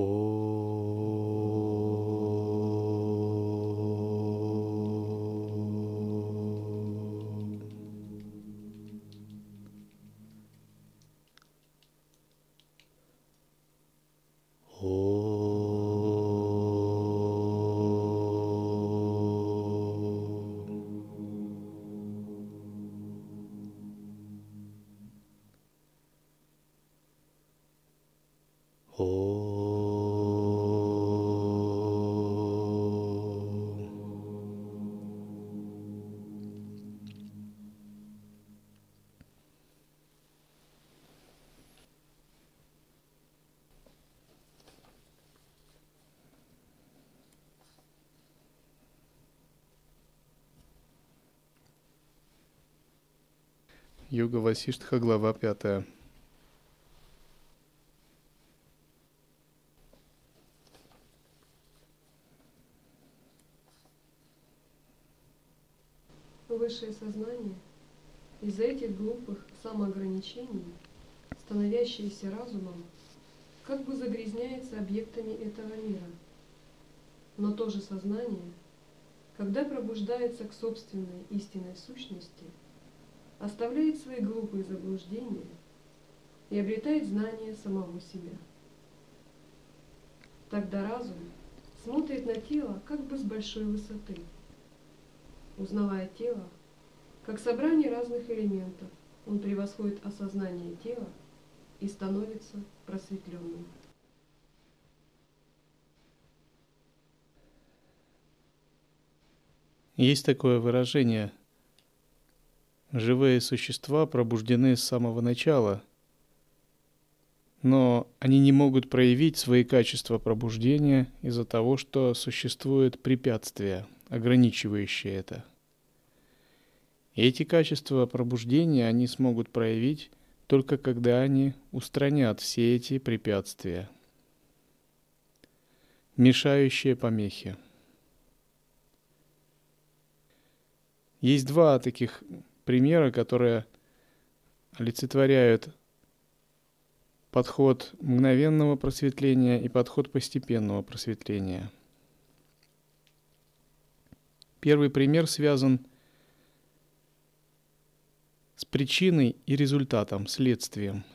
Oh. Юга Васиштха, глава пятая. Высшее сознание из-за этих глупых самоограничений, становящееся разумом, как бы загрязняется объектами этого мира. Но то же сознание, когда пробуждается к собственной истинной сущности – оставляет свои глупые заблуждения и обретает знание самого себя. Тогда разум смотрит на тело как бы с большой высоты, узнавая тело как собрание разных элементов, он превосходит осознание тела и становится просветленным. Есть такое выражение Живые существа пробуждены с самого начала, но они не могут проявить свои качества пробуждения из-за того, что существует препятствия, ограничивающие это. И эти качества пробуждения они смогут проявить только когда они устранят все эти препятствия, мешающие помехи. Есть два таких примеры, которые олицетворяют подход мгновенного просветления и подход постепенного просветления. Первый пример связан с причиной и результатом, следствием.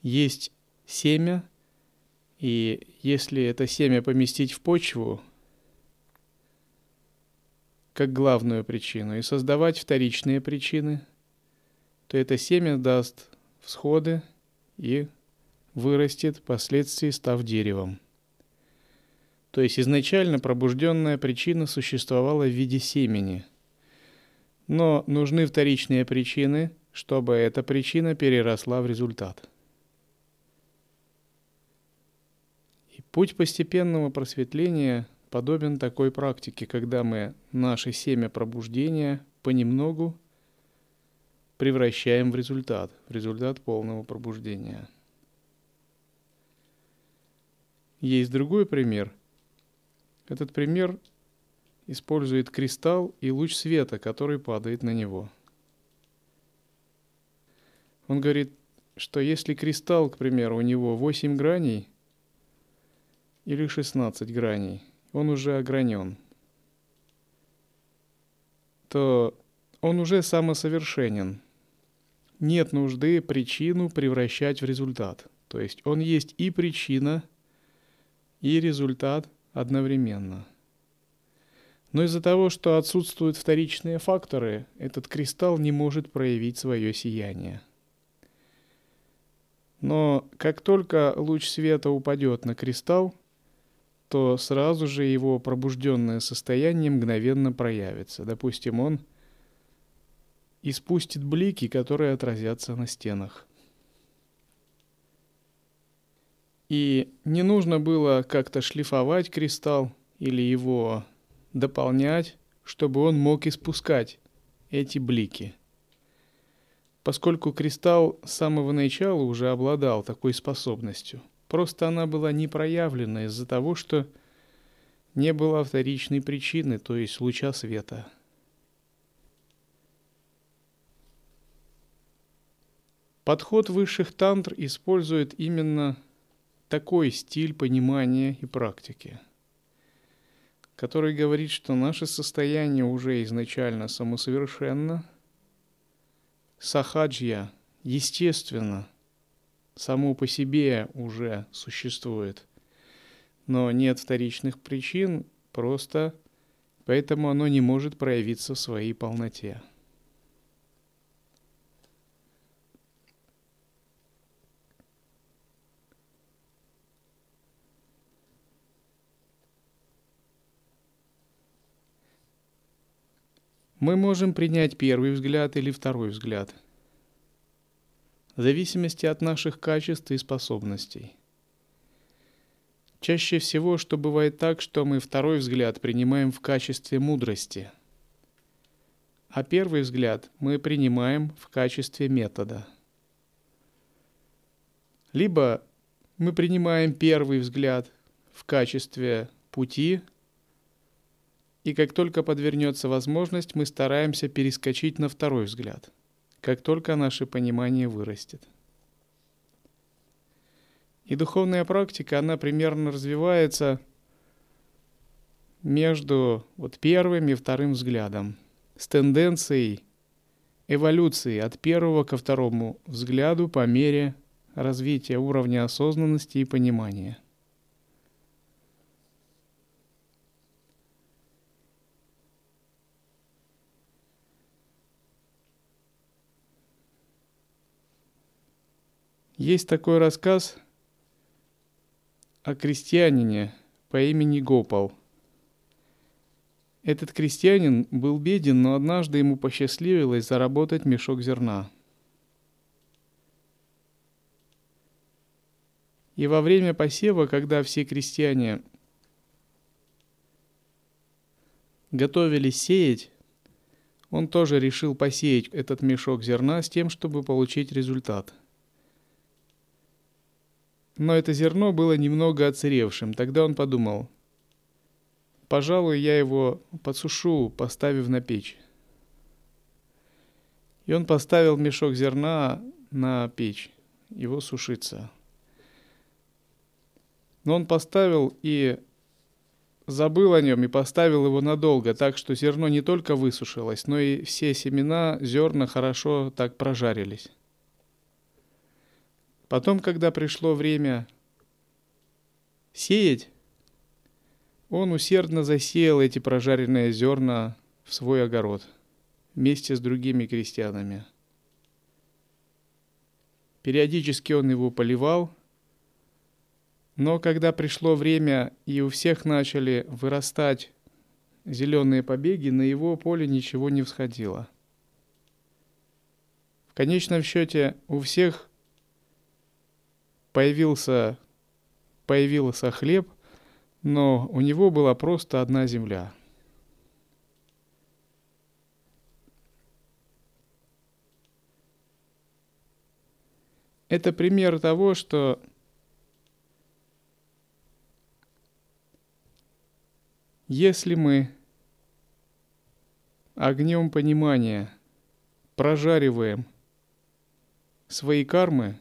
Есть семя, и если это семя поместить в почву – как главную причину и создавать вторичные причины, то это семя даст всходы и вырастет, впоследствии став деревом. То есть изначально пробужденная причина существовала в виде семени. Но нужны вторичные причины, чтобы эта причина переросла в результат. И путь постепенного просветления подобен такой практике, когда мы наше семя пробуждения понемногу превращаем в результат, в результат полного пробуждения. Есть другой пример. Этот пример использует кристалл и луч света, который падает на него. Он говорит, что если кристалл, к примеру, у него 8 граней или 16 граней – он уже огранен, то он уже самосовершенен. Нет нужды причину превращать в результат. То есть он есть и причина, и результат одновременно. Но из-за того, что отсутствуют вторичные факторы, этот кристалл не может проявить свое сияние. Но как только луч света упадет на кристалл, то сразу же его пробужденное состояние мгновенно проявится. Допустим, он испустит блики, которые отразятся на стенах. И не нужно было как-то шлифовать кристалл или его дополнять, чтобы он мог испускать эти блики. Поскольку кристалл с самого начала уже обладал такой способностью – Просто она была не проявлена из-за того, что не было вторичной причины, то есть луча света. Подход высших тантр использует именно такой стиль понимания и практики, который говорит, что наше состояние уже изначально самосовершенно, сахаджья, естественно, само по себе уже существует, но нет вторичных причин, просто поэтому оно не может проявиться в своей полноте. Мы можем принять первый взгляд или второй взгляд, в зависимости от наших качеств и способностей. Чаще всего, что бывает так, что мы второй взгляд принимаем в качестве мудрости, а первый взгляд мы принимаем в качестве метода. Либо мы принимаем первый взгляд в качестве пути – и как только подвернется возможность, мы стараемся перескочить на второй взгляд, как только наше понимание вырастет. И духовная практика, она примерно развивается между вот первым и вторым взглядом, с тенденцией эволюции от первого ко второму взгляду по мере развития уровня осознанности и понимания. Есть такой рассказ о крестьянине по имени Гопал. Этот крестьянин был беден, но однажды ему посчастливилось заработать мешок зерна. И во время посева, когда все крестьяне готовились сеять, он тоже решил посеять этот мешок зерна с тем, чтобы получить результат – но это зерно было немного отсыревшим. Тогда он подумал, пожалуй, я его подсушу, поставив на печь. И он поставил мешок зерна на печь, его сушиться. Но он поставил и забыл о нем и поставил его надолго, так что зерно не только высушилось, но и все семена, зерна хорошо так прожарились. Потом, когда пришло время сеять, он усердно засеял эти прожаренные зерна в свой огород вместе с другими крестьянами. Периодически он его поливал, но когда пришло время и у всех начали вырастать зеленые побеги, на его поле ничего не всходило. В конечном счете у всех появился, появился хлеб, но у него была просто одна земля. Это пример того, что если мы огнем понимания прожариваем свои кармы,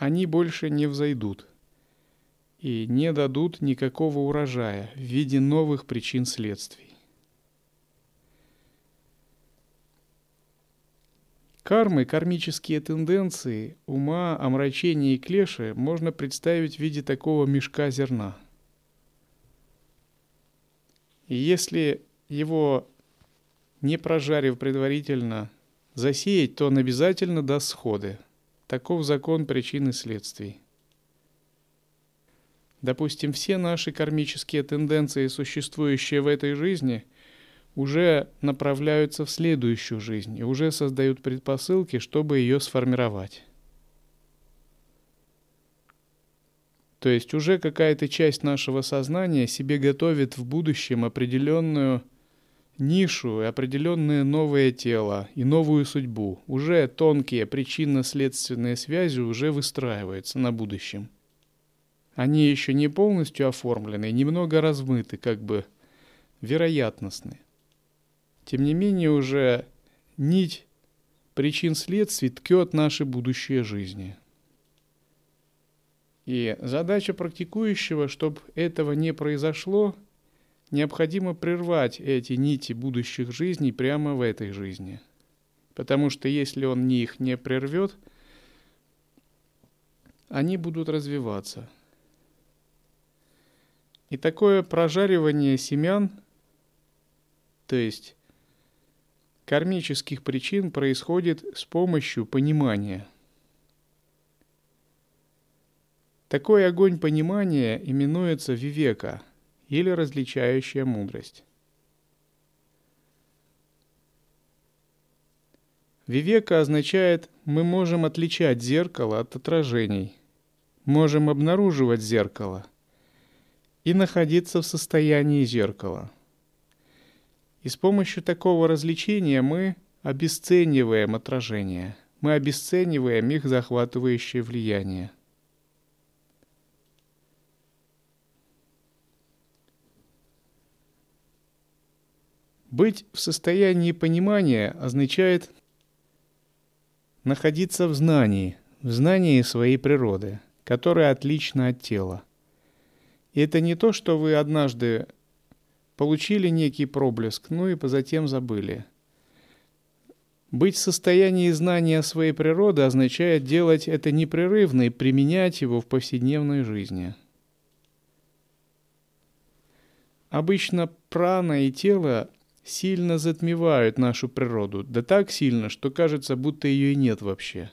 они больше не взойдут и не дадут никакого урожая в виде новых причин следствий. Кармы, кармические тенденции, ума, омрачения и клеши можно представить в виде такого мешка зерна. И если его, не прожарив предварительно, засеять, то он обязательно даст сходы – Таков закон причин и следствий. Допустим, все наши кармические тенденции, существующие в этой жизни, уже направляются в следующую жизнь и уже создают предпосылки, чтобы ее сформировать. То есть уже какая-то часть нашего сознания себе готовит в будущем определенную нишу и определенное новое тело и новую судьбу. Уже тонкие причинно-следственные связи уже выстраиваются на будущем. Они еще не полностью оформлены, немного размыты, как бы вероятностны. Тем не менее уже нить причин следствий ткет наши будущие жизни. И задача практикующего, чтобы этого не произошло, необходимо прервать эти нити будущих жизней прямо в этой жизни. Потому что если он их не прервет, они будут развиваться. И такое прожаривание семян, то есть кармических причин, происходит с помощью понимания – Такой огонь понимания именуется вивека или различающая мудрость. Вивека означает, мы можем отличать зеркало от отражений, можем обнаруживать зеркало и находиться в состоянии зеркала. И с помощью такого развлечения мы обесцениваем отражения, мы обесцениваем их захватывающее влияние – Быть в состоянии понимания означает находиться в знании, в знании своей природы, которая отлична от тела. И это не то, что вы однажды получили некий проблеск, ну и затем забыли. Быть в состоянии знания своей природы означает делать это непрерывно и применять его в повседневной жизни. Обычно прана и тело сильно затмевают нашу природу, да так сильно, что кажется, будто ее и нет вообще.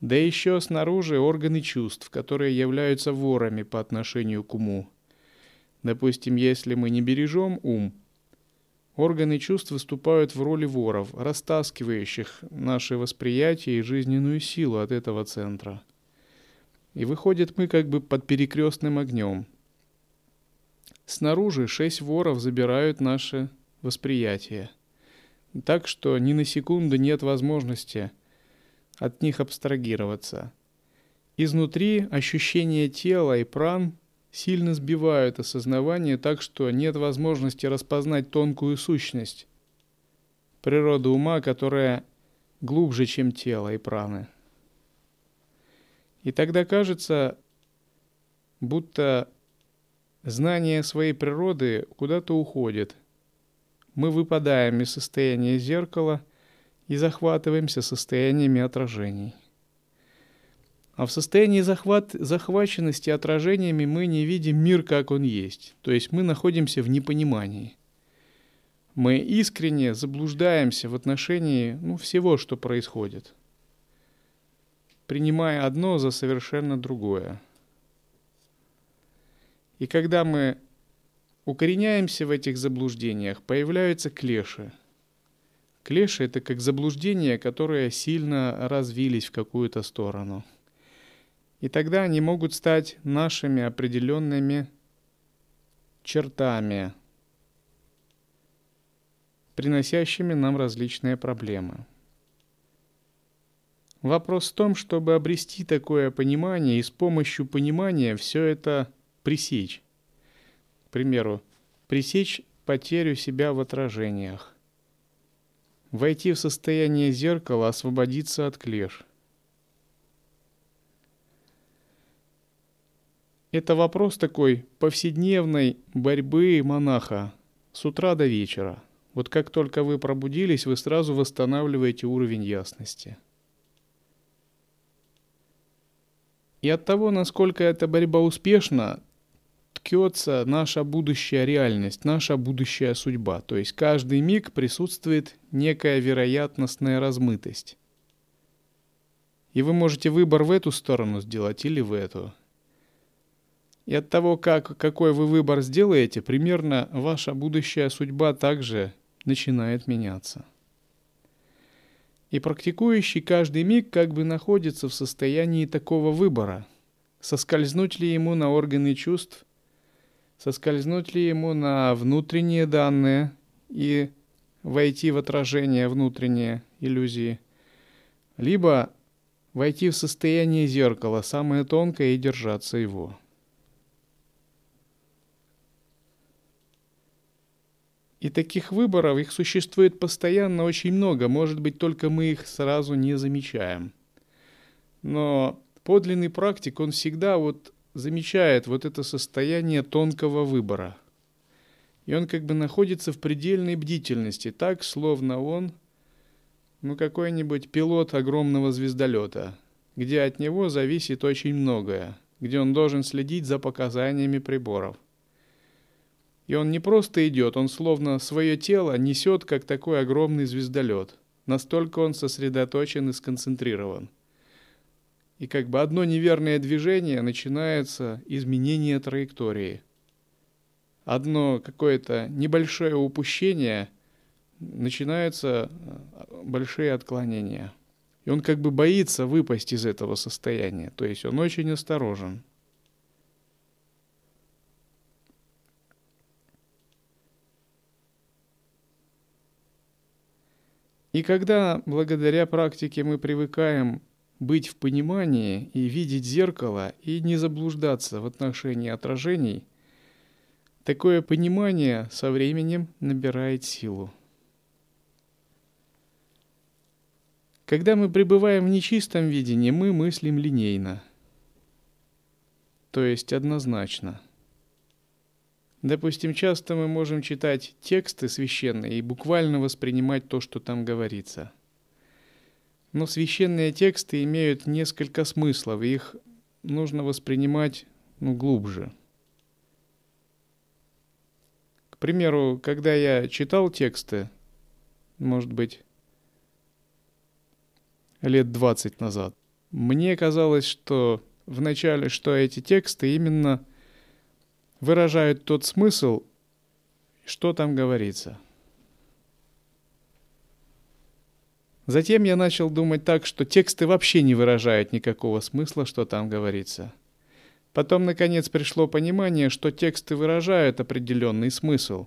Да еще снаружи органы чувств, которые являются ворами по отношению к уму. Допустим, если мы не бережем ум, органы чувств выступают в роли воров, растаскивающих наше восприятие и жизненную силу от этого центра. И выходит мы как бы под перекрестным огнем. Снаружи шесть воров забирают наше восприятия. Так что ни на секунду нет возможности от них абстрагироваться. Изнутри ощущения тела и пран сильно сбивают осознавание так, что нет возможности распознать тонкую сущность, природу ума, которая глубже, чем тело и праны. И тогда кажется, будто знание своей природы куда-то уходит – мы выпадаем из состояния зеркала и захватываемся состояниями отражений. А в состоянии захват, захваченности отражениями мы не видим мир, как он есть. То есть мы находимся в непонимании. Мы искренне заблуждаемся в отношении ну, всего, что происходит, принимая одно за совершенно другое. И когда мы укореняемся в этих заблуждениях, появляются клеши. Клеши – это как заблуждения, которые сильно развились в какую-то сторону. И тогда они могут стать нашими определенными чертами, приносящими нам различные проблемы. Вопрос в том, чтобы обрести такое понимание и с помощью понимания все это пресечь примеру, пресечь потерю себя в отражениях, войти в состояние зеркала, освободиться от клеш. Это вопрос такой повседневной борьбы монаха с утра до вечера. Вот как только вы пробудились, вы сразу восстанавливаете уровень ясности. И от того, насколько эта борьба успешна, ткется наша будущая реальность, наша будущая судьба. То есть каждый миг присутствует некая вероятностная размытость. И вы можете выбор в эту сторону сделать или в эту. И от того, как, какой вы выбор сделаете, примерно ваша будущая судьба также начинает меняться. И практикующий каждый миг как бы находится в состоянии такого выбора. Соскользнуть ли ему на органы чувств соскользнуть ли ему на внутренние данные и войти в отражение внутренние иллюзии, либо войти в состояние зеркала, самое тонкое, и держаться его. И таких выборов, их существует постоянно очень много, может быть, только мы их сразу не замечаем. Но подлинный практик, он всегда вот замечает вот это состояние тонкого выбора. И он как бы находится в предельной бдительности, так, словно он, ну, какой-нибудь пилот огромного звездолета, где от него зависит очень многое, где он должен следить за показаниями приборов. И он не просто идет, он словно свое тело несет, как такой огромный звездолет. Настолько он сосредоточен и сконцентрирован. И как бы одно неверное движение начинается изменение траектории. Одно какое-то небольшое упущение начинаются э, большие отклонения. И он как бы боится выпасть из этого состояния. То есть он очень осторожен. И когда благодаря практике мы привыкаем быть в понимании и видеть зеркало и не заблуждаться в отношении отражений, такое понимание со временем набирает силу. Когда мы пребываем в нечистом видении, мы мыслим линейно, то есть однозначно – Допустим, часто мы можем читать тексты священные и буквально воспринимать то, что там говорится. Но священные тексты имеют несколько смыслов, и их нужно воспринимать ну, глубже. К примеру, когда я читал тексты, может быть, лет 20 назад, мне казалось, что вначале, что эти тексты именно – выражают тот смысл, что там говорится. Затем я начал думать так, что тексты вообще не выражают никакого смысла, что там говорится. Потом, наконец, пришло понимание, что тексты выражают определенный смысл.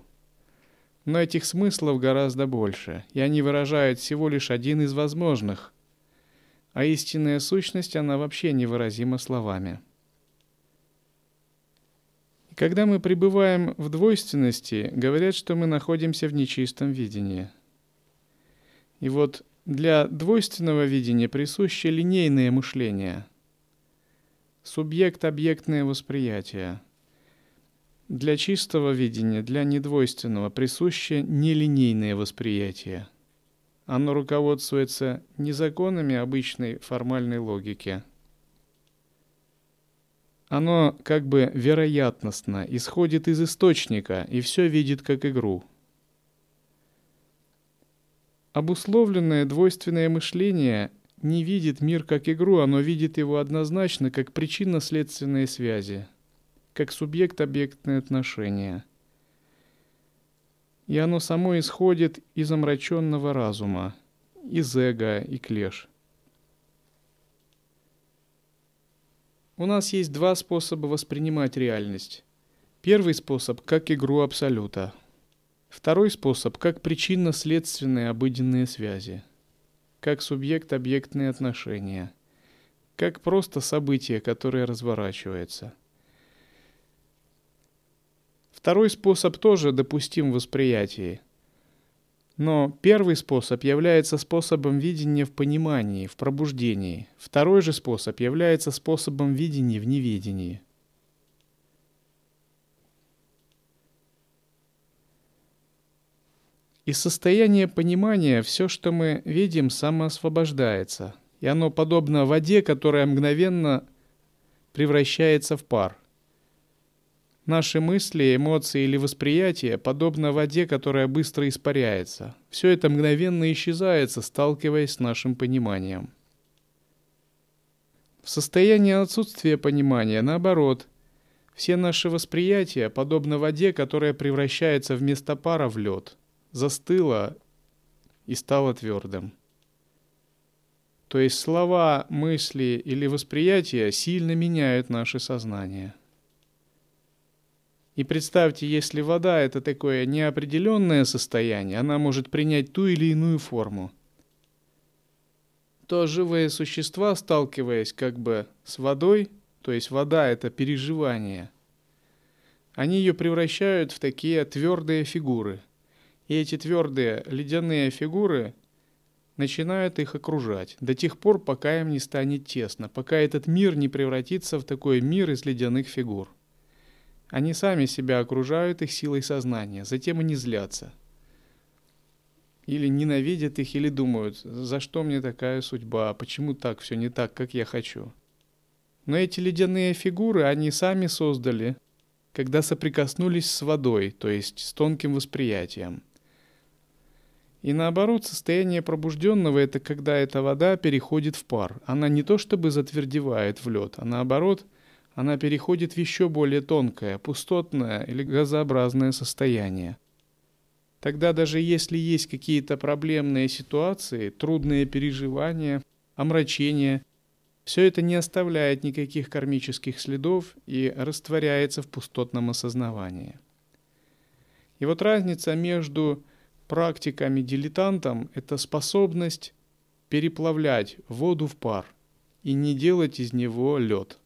Но этих смыслов гораздо больше, и они выражают всего лишь один из возможных. А истинная сущность, она вообще невыразима словами. Когда мы пребываем в двойственности, говорят, что мы находимся в нечистом видении. И вот для двойственного видения присуще линейное мышление, субъект-объектное восприятие. Для чистого видения, для недвойственного присуще нелинейное восприятие. Оно руководствуется не законами обычной формальной логики – оно как бы вероятностно, исходит из источника и все видит как игру. Обусловленное двойственное мышление не видит мир как игру, оно видит его однозначно как причинно-следственные связи, как субъект-объектные отношения. И оно само исходит из омраченного разума, из эго и клеш. У нас есть два способа воспринимать реальность. Первый способ – как игру Абсолюта. Второй способ – как причинно-следственные обыденные связи. Как субъект-объектные отношения. Как просто событие, которое разворачивается. Второй способ тоже допустим в восприятии – но первый способ является способом видения в понимании, в пробуждении. Второй же способ является способом видения в неведении. Из состояния понимания все, что мы видим, самоосвобождается, и оно подобно воде, которая мгновенно превращается в пар. Наши мысли, эмоции или восприятие подобно воде, которая быстро испаряется. Все это мгновенно исчезает, сталкиваясь с нашим пониманием. В состоянии отсутствия понимания, наоборот, все наши восприятия подобно воде, которая превращается вместо пара в лед, застыла и стала твердым. То есть слова, мысли или восприятия сильно меняют наше сознание – и представьте, если вода – это такое неопределенное состояние, она может принять ту или иную форму, то живые существа, сталкиваясь как бы с водой, то есть вода – это переживание, они ее превращают в такие твердые фигуры. И эти твердые ледяные фигуры начинают их окружать, до тех пор, пока им не станет тесно, пока этот мир не превратится в такой мир из ледяных фигур. Они сами себя окружают их силой сознания, затем они злятся. Или ненавидят их, или думают, за что мне такая судьба, почему так все не так, как я хочу. Но эти ледяные фигуры они сами создали, когда соприкоснулись с водой, то есть с тонким восприятием. И наоборот, состояние пробужденного – это когда эта вода переходит в пар. Она не то чтобы затвердевает в лед, а наоборот – она переходит в еще более тонкое, пустотное или газообразное состояние. Тогда даже если есть какие-то проблемные ситуации, трудные переживания, омрачения, все это не оставляет никаких кармических следов и растворяется в пустотном осознавании. И вот разница между практиками дилетантом – это способность переплавлять воду в пар и не делать из него лед.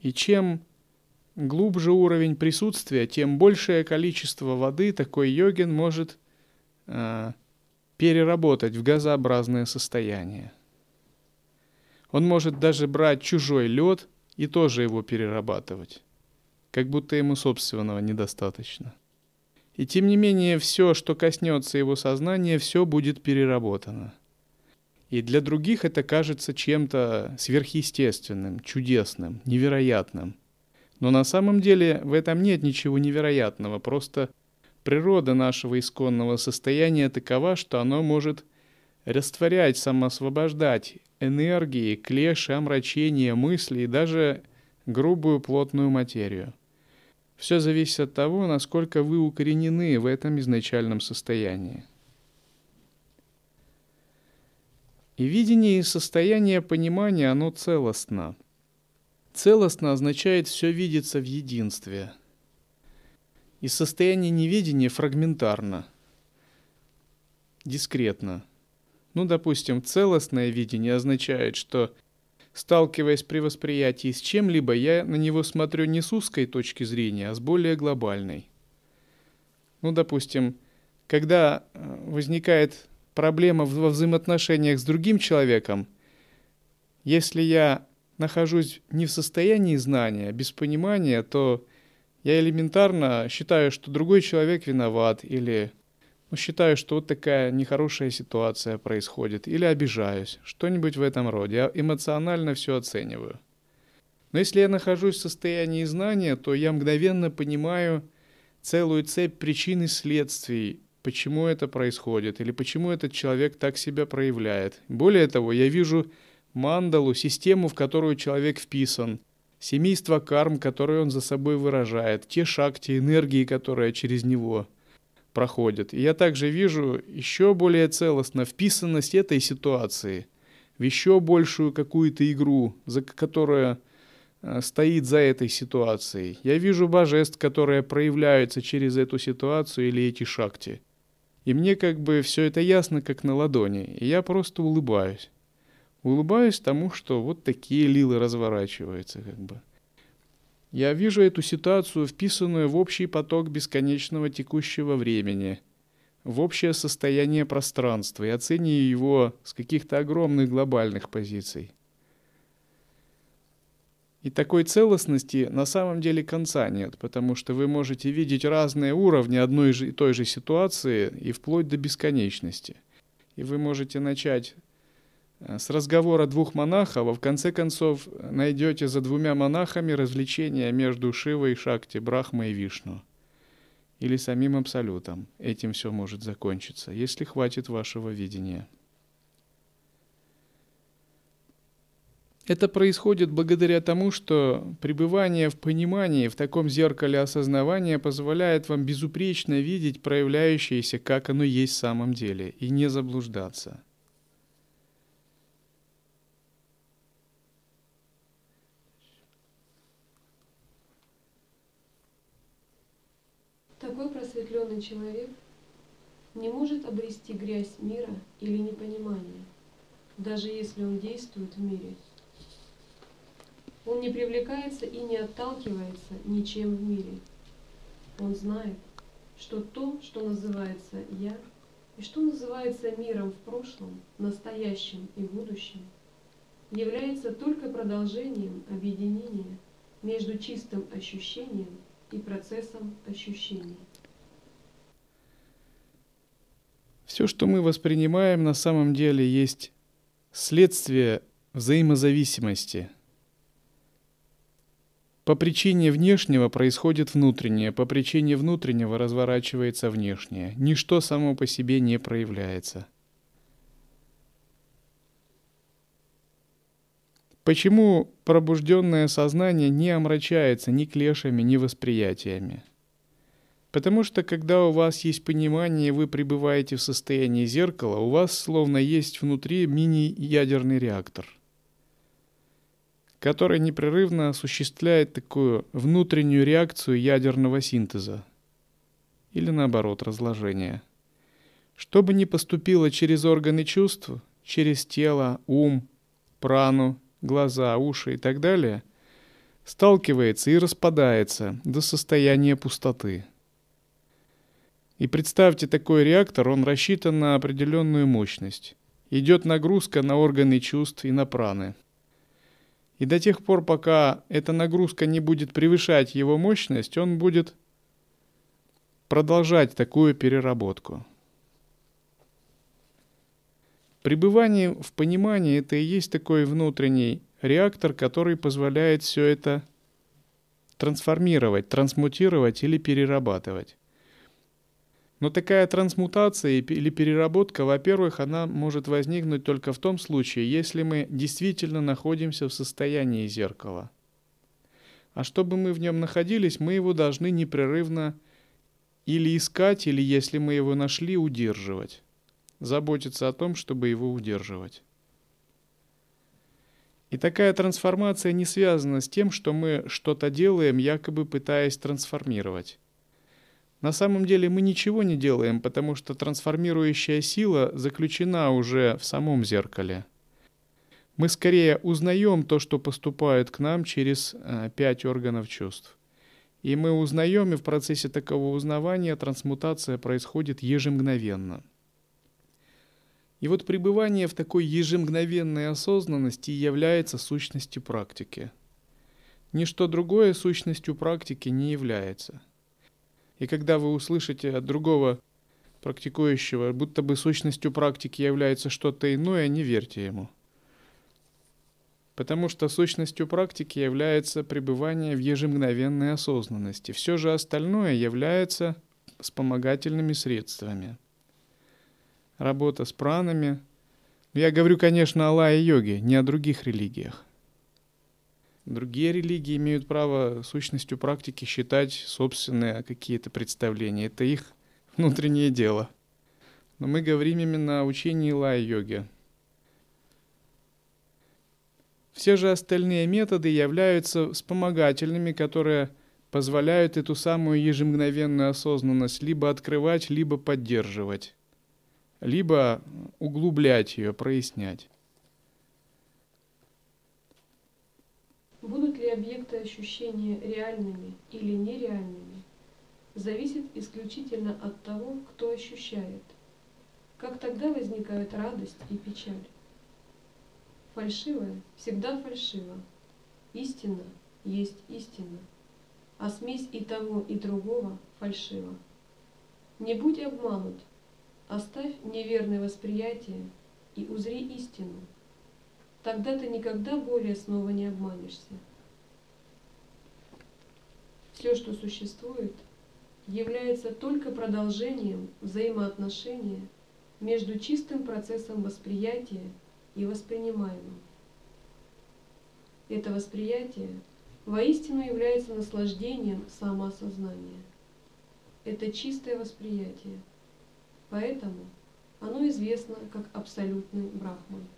И чем глубже уровень присутствия, тем большее количество воды такой йогин может э, переработать в газообразное состояние. Он может даже брать чужой лед и тоже его перерабатывать, как будто ему собственного недостаточно. И тем не менее, все, что коснется его сознания, все будет переработано – и для других это кажется чем-то сверхъестественным, чудесным, невероятным. Но на самом деле в этом нет ничего невероятного, просто природа нашего исконного состояния такова, что оно может растворять, самоосвобождать энергии, клеши, омрачения, мысли и даже грубую плотную материю. Все зависит от того, насколько вы укоренены в этом изначальном состоянии. И видение и состояние понимания, оно целостно. Целостно означает все видеться в единстве. И состояние невидения фрагментарно, дискретно. Ну, допустим, целостное видение означает, что сталкиваясь при восприятии с чем-либо, я на него смотрю не с узкой точки зрения, а с более глобальной. Ну, допустим, когда э, возникает проблема во взаимоотношениях с другим человеком, если я нахожусь не в состоянии знания, без понимания, то я элементарно считаю, что другой человек виноват, или ну, считаю, что вот такая нехорошая ситуация происходит, или обижаюсь, что-нибудь в этом роде. Я эмоционально все оцениваю. Но если я нахожусь в состоянии знания, то я мгновенно понимаю целую цепь причин и следствий почему это происходит или почему этот человек так себя проявляет. Более того, я вижу мандалу, систему, в которую человек вписан, семейство карм, которые он за собой выражает, те шакти, энергии, которые через него проходят. И я также вижу еще более целостно вписанность этой ситуации в еще большую какую-то игру, за которая э, стоит за этой ситуацией. Я вижу божеств, которые проявляются через эту ситуацию или эти шакти. И мне как бы все это ясно, как на ладони, и я просто улыбаюсь. Улыбаюсь тому, что вот такие лилы разворачиваются как бы. Я вижу эту ситуацию, вписанную в общий поток бесконечного текущего времени, в общее состояние пространства и оцениваю его с каких-то огромных глобальных позиций. И такой целостности на самом деле конца нет, потому что вы можете видеть разные уровни одной и той же ситуации и вплоть до бесконечности. И вы можете начать с разговора двух монахов, а в конце концов найдете за двумя монахами развлечение между Шивой, Шакти, Брахмой и Вишну. Или самим Абсолютом. Этим все может закончиться, если хватит вашего видения. Это происходит благодаря тому, что пребывание в понимании в таком зеркале осознавания позволяет вам безупречно видеть проявляющееся, как оно есть в самом деле, и не заблуждаться. Такой просветленный человек не может обрести грязь мира или непонимание, даже если он действует в мире. Он не привлекается и не отталкивается ничем в мире. Он знает, что то, что называется «я», и что называется миром в прошлом, настоящем и будущем, является только продолжением объединения между чистым ощущением и процессом ощущения. Все, что мы воспринимаем, на самом деле есть следствие взаимозависимости. По причине внешнего происходит внутреннее, по причине внутреннего разворачивается внешнее. Ничто само по себе не проявляется. Почему пробужденное сознание не омрачается ни клешами, ни восприятиями? Потому что когда у вас есть понимание, вы пребываете в состоянии зеркала, у вас словно есть внутри мини-ядерный реактор, который непрерывно осуществляет такую внутреннюю реакцию ядерного синтеза или наоборот разложения. Что бы ни поступило через органы чувств, через тело, ум, прану, глаза, уши и так далее, сталкивается и распадается до состояния пустоты – и представьте такой реактор, он рассчитан на определенную мощность. Идет нагрузка на органы чувств и на праны. И до тех пор, пока эта нагрузка не будет превышать его мощность, он будет продолжать такую переработку. Пребывание в понимании это и есть такой внутренний реактор, который позволяет все это трансформировать, трансмутировать или перерабатывать. Но такая трансмутация или переработка, во-первых, она может возникнуть только в том случае, если мы действительно находимся в состоянии зеркала. А чтобы мы в нем находились, мы его должны непрерывно или искать, или если мы его нашли, удерживать. Заботиться о том, чтобы его удерживать. И такая трансформация не связана с тем, что мы что-то делаем, якобы пытаясь трансформировать. На самом деле мы ничего не делаем, потому что трансформирующая сила заключена уже в самом зеркале. Мы скорее узнаем то, что поступает к нам через э, пять органов чувств. И мы узнаем, и в процессе такого узнавания трансмутация происходит ежемгновенно. И вот пребывание в такой ежемгновенной осознанности является сущностью практики. Ничто другое сущностью практики не является – и когда вы услышите от другого практикующего, будто бы сущностью практики является что-то иное, не верьте ему. Потому что сущностью практики является пребывание в ежемгновенной осознанности. Все же остальное является вспомогательными средствами. Работа с пранами. Я говорю, конечно, о лае-йоге, не о других религиях. Другие религии имеют право сущностью практики считать собственные какие-то представления. Это их внутреннее дело. Но мы говорим именно о учении лай-йоги. Все же остальные методы являются вспомогательными, которые позволяют эту самую ежемгновенную осознанность либо открывать, либо поддерживать, либо углублять ее, прояснять. Будут ли объекты ощущения реальными или нереальными, зависит исключительно от того, кто ощущает. Как тогда возникают радость и печаль? Фальшивое всегда фальшиво. Истина есть истина. А смесь и того, и другого фальшива. Не будь обманут, оставь неверное восприятие и узри истину – Тогда ты никогда более снова не обманешься. Все, что существует, является только продолжением взаимоотношения между чистым процессом восприятия и воспринимаемым. Это восприятие воистину является наслаждением самоосознания. Это чистое восприятие, поэтому оно известно как абсолютный брахман.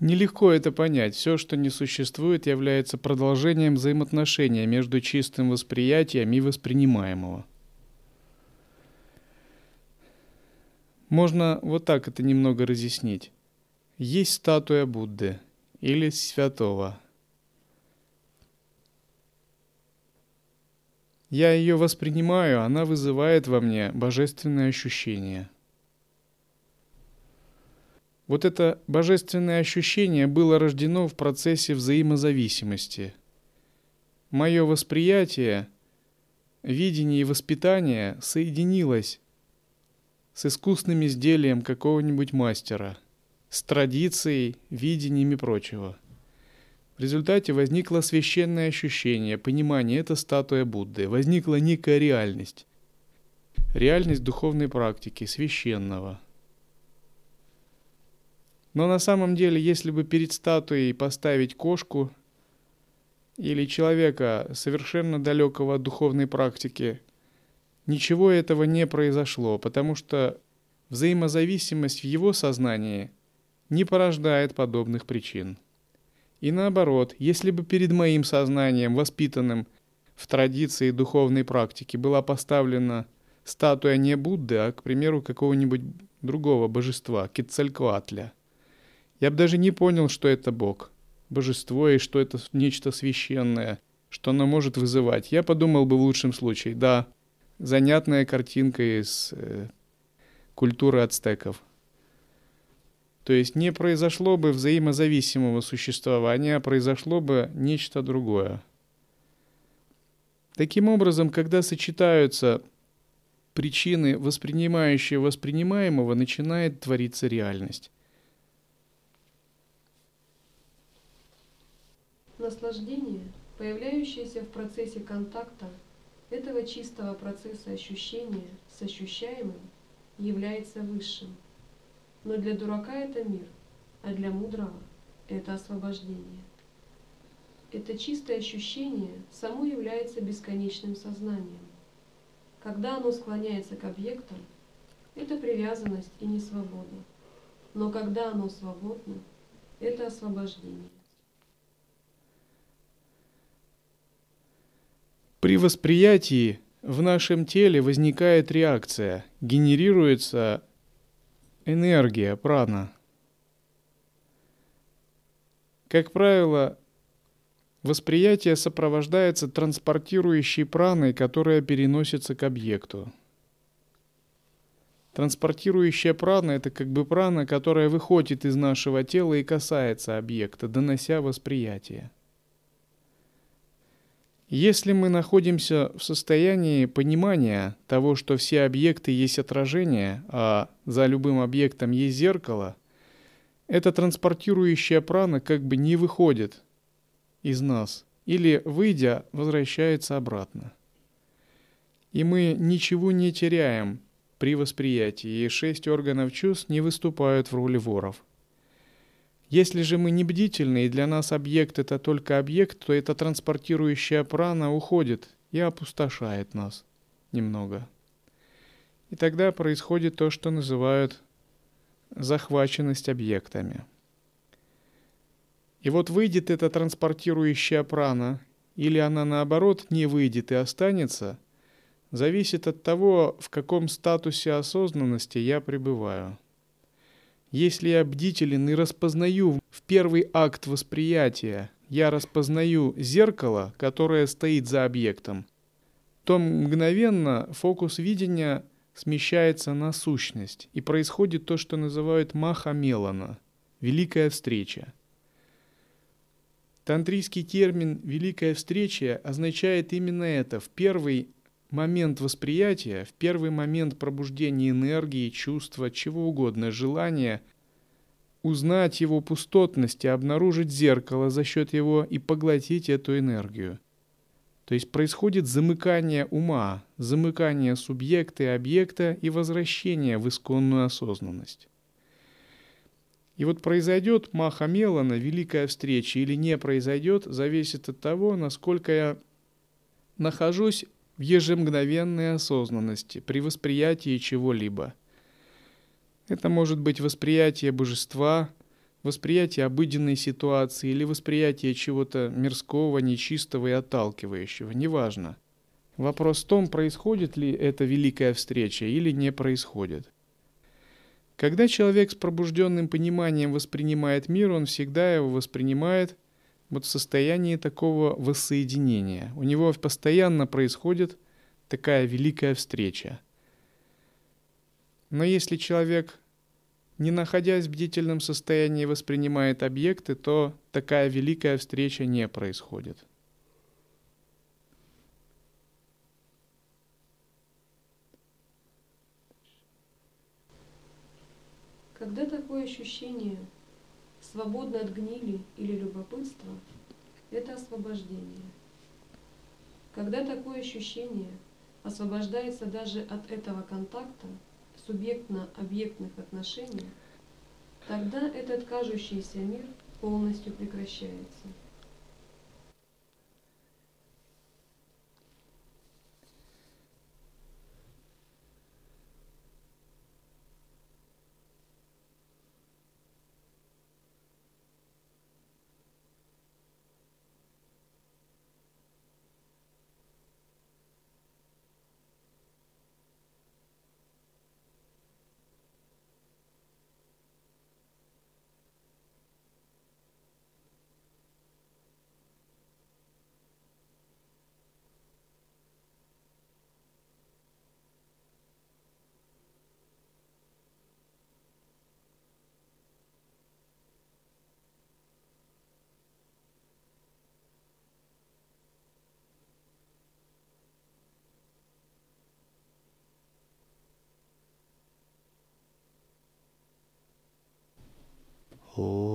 Нелегко это понять. Все, что не существует, является продолжением взаимоотношения между чистым восприятием и воспринимаемого. Можно вот так это немного разъяснить. Есть статуя Будды или святого. Я ее воспринимаю, она вызывает во мне божественное ощущение. Вот это божественное ощущение было рождено в процессе взаимозависимости. Мое восприятие, видение и воспитание соединилось с искусным изделием какого-нибудь мастера, с традицией, видением и прочего – в результате возникло священное ощущение, понимание – это статуя Будды. Возникла некая реальность. Реальность духовной практики, священного. Но на самом деле, если бы перед статуей поставить кошку или человека, совершенно далекого от духовной практики, ничего этого не произошло, потому что взаимозависимость в его сознании не порождает подобных причин. И наоборот, если бы перед моим сознанием, воспитанным в традиции духовной практики, была поставлена статуя не Будды, а, к примеру, какого-нибудь другого божества, Кицалькватля, я бы даже не понял, что это Бог, божество и что это нечто священное, что оно может вызывать. Я подумал бы в лучшем случае, да, занятная картинка из э, культуры ацтеков – то есть не произошло бы взаимозависимого существования, а произошло бы нечто другое. Таким образом, когда сочетаются причины, воспринимающие воспринимаемого, начинает твориться реальность. Наслаждение, появляющееся в процессе контакта этого чистого процесса ощущения с ощущаемым, является высшим – но для дурака это мир, а для мудрого это освобождение. Это чистое ощущение само является бесконечным сознанием. Когда оно склоняется к объектам, это привязанность и не свобода. Но когда оно свободно, это освобождение. При восприятии в нашем теле возникает реакция, генерируется энергия, прана. Как правило, восприятие сопровождается транспортирующей праной, которая переносится к объекту. Транспортирующая прана – это как бы прана, которая выходит из нашего тела и касается объекта, донося восприятие. Если мы находимся в состоянии понимания того, что все объекты есть отражение, а за любым объектом есть зеркало, эта транспортирующая прана как бы не выходит из нас или, выйдя, возвращается обратно. И мы ничего не теряем при восприятии, и шесть органов чувств не выступают в роли воров – если же мы не бдительны, и для нас объект это только объект, то эта транспортирующая прана уходит и опустошает нас немного. И тогда происходит то, что называют захваченность объектами. И вот выйдет эта транспортирующая прана, или она наоборот не выйдет и останется, зависит от того, в каком статусе осознанности я пребываю – если я бдителен и распознаю в первый акт восприятия, я распознаю зеркало, которое стоит за объектом, то мгновенно фокус видения смещается на сущность, и происходит то, что называют маха мелана – великая встреча. Тантрийский термин «великая встреча» означает именно это. В первый момент восприятия, в первый момент пробуждения энергии, чувства, чего угодно, желания, узнать его пустотность и обнаружить зеркало за счет его и поглотить эту энергию. То есть происходит замыкание ума, замыкание субъекта и объекта и возвращение в исконную осознанность. И вот произойдет Маха Мелана, великая встреча, или не произойдет, зависит от того, насколько я нахожусь ежемгновенной осознанности при восприятии чего-либо. Это может быть восприятие божества, восприятие обыденной ситуации или восприятие чего-то мирского, нечистого и отталкивающего, неважно. Вопрос в том, происходит ли эта великая встреча или не происходит. Когда человек с пробужденным пониманием воспринимает мир, он всегда его воспринимает – вот в состоянии такого воссоединения. У него постоянно происходит такая великая встреча. Но если человек, не находясь в бдительном состоянии, воспринимает объекты, то такая великая встреча не происходит. Когда такое ощущение свободно от гнили или любопытства, это освобождение. Когда такое ощущение освобождается даже от этого контакта субъектно-объектных отношений, тогда этот кажущийся мир полностью прекращается. Oh.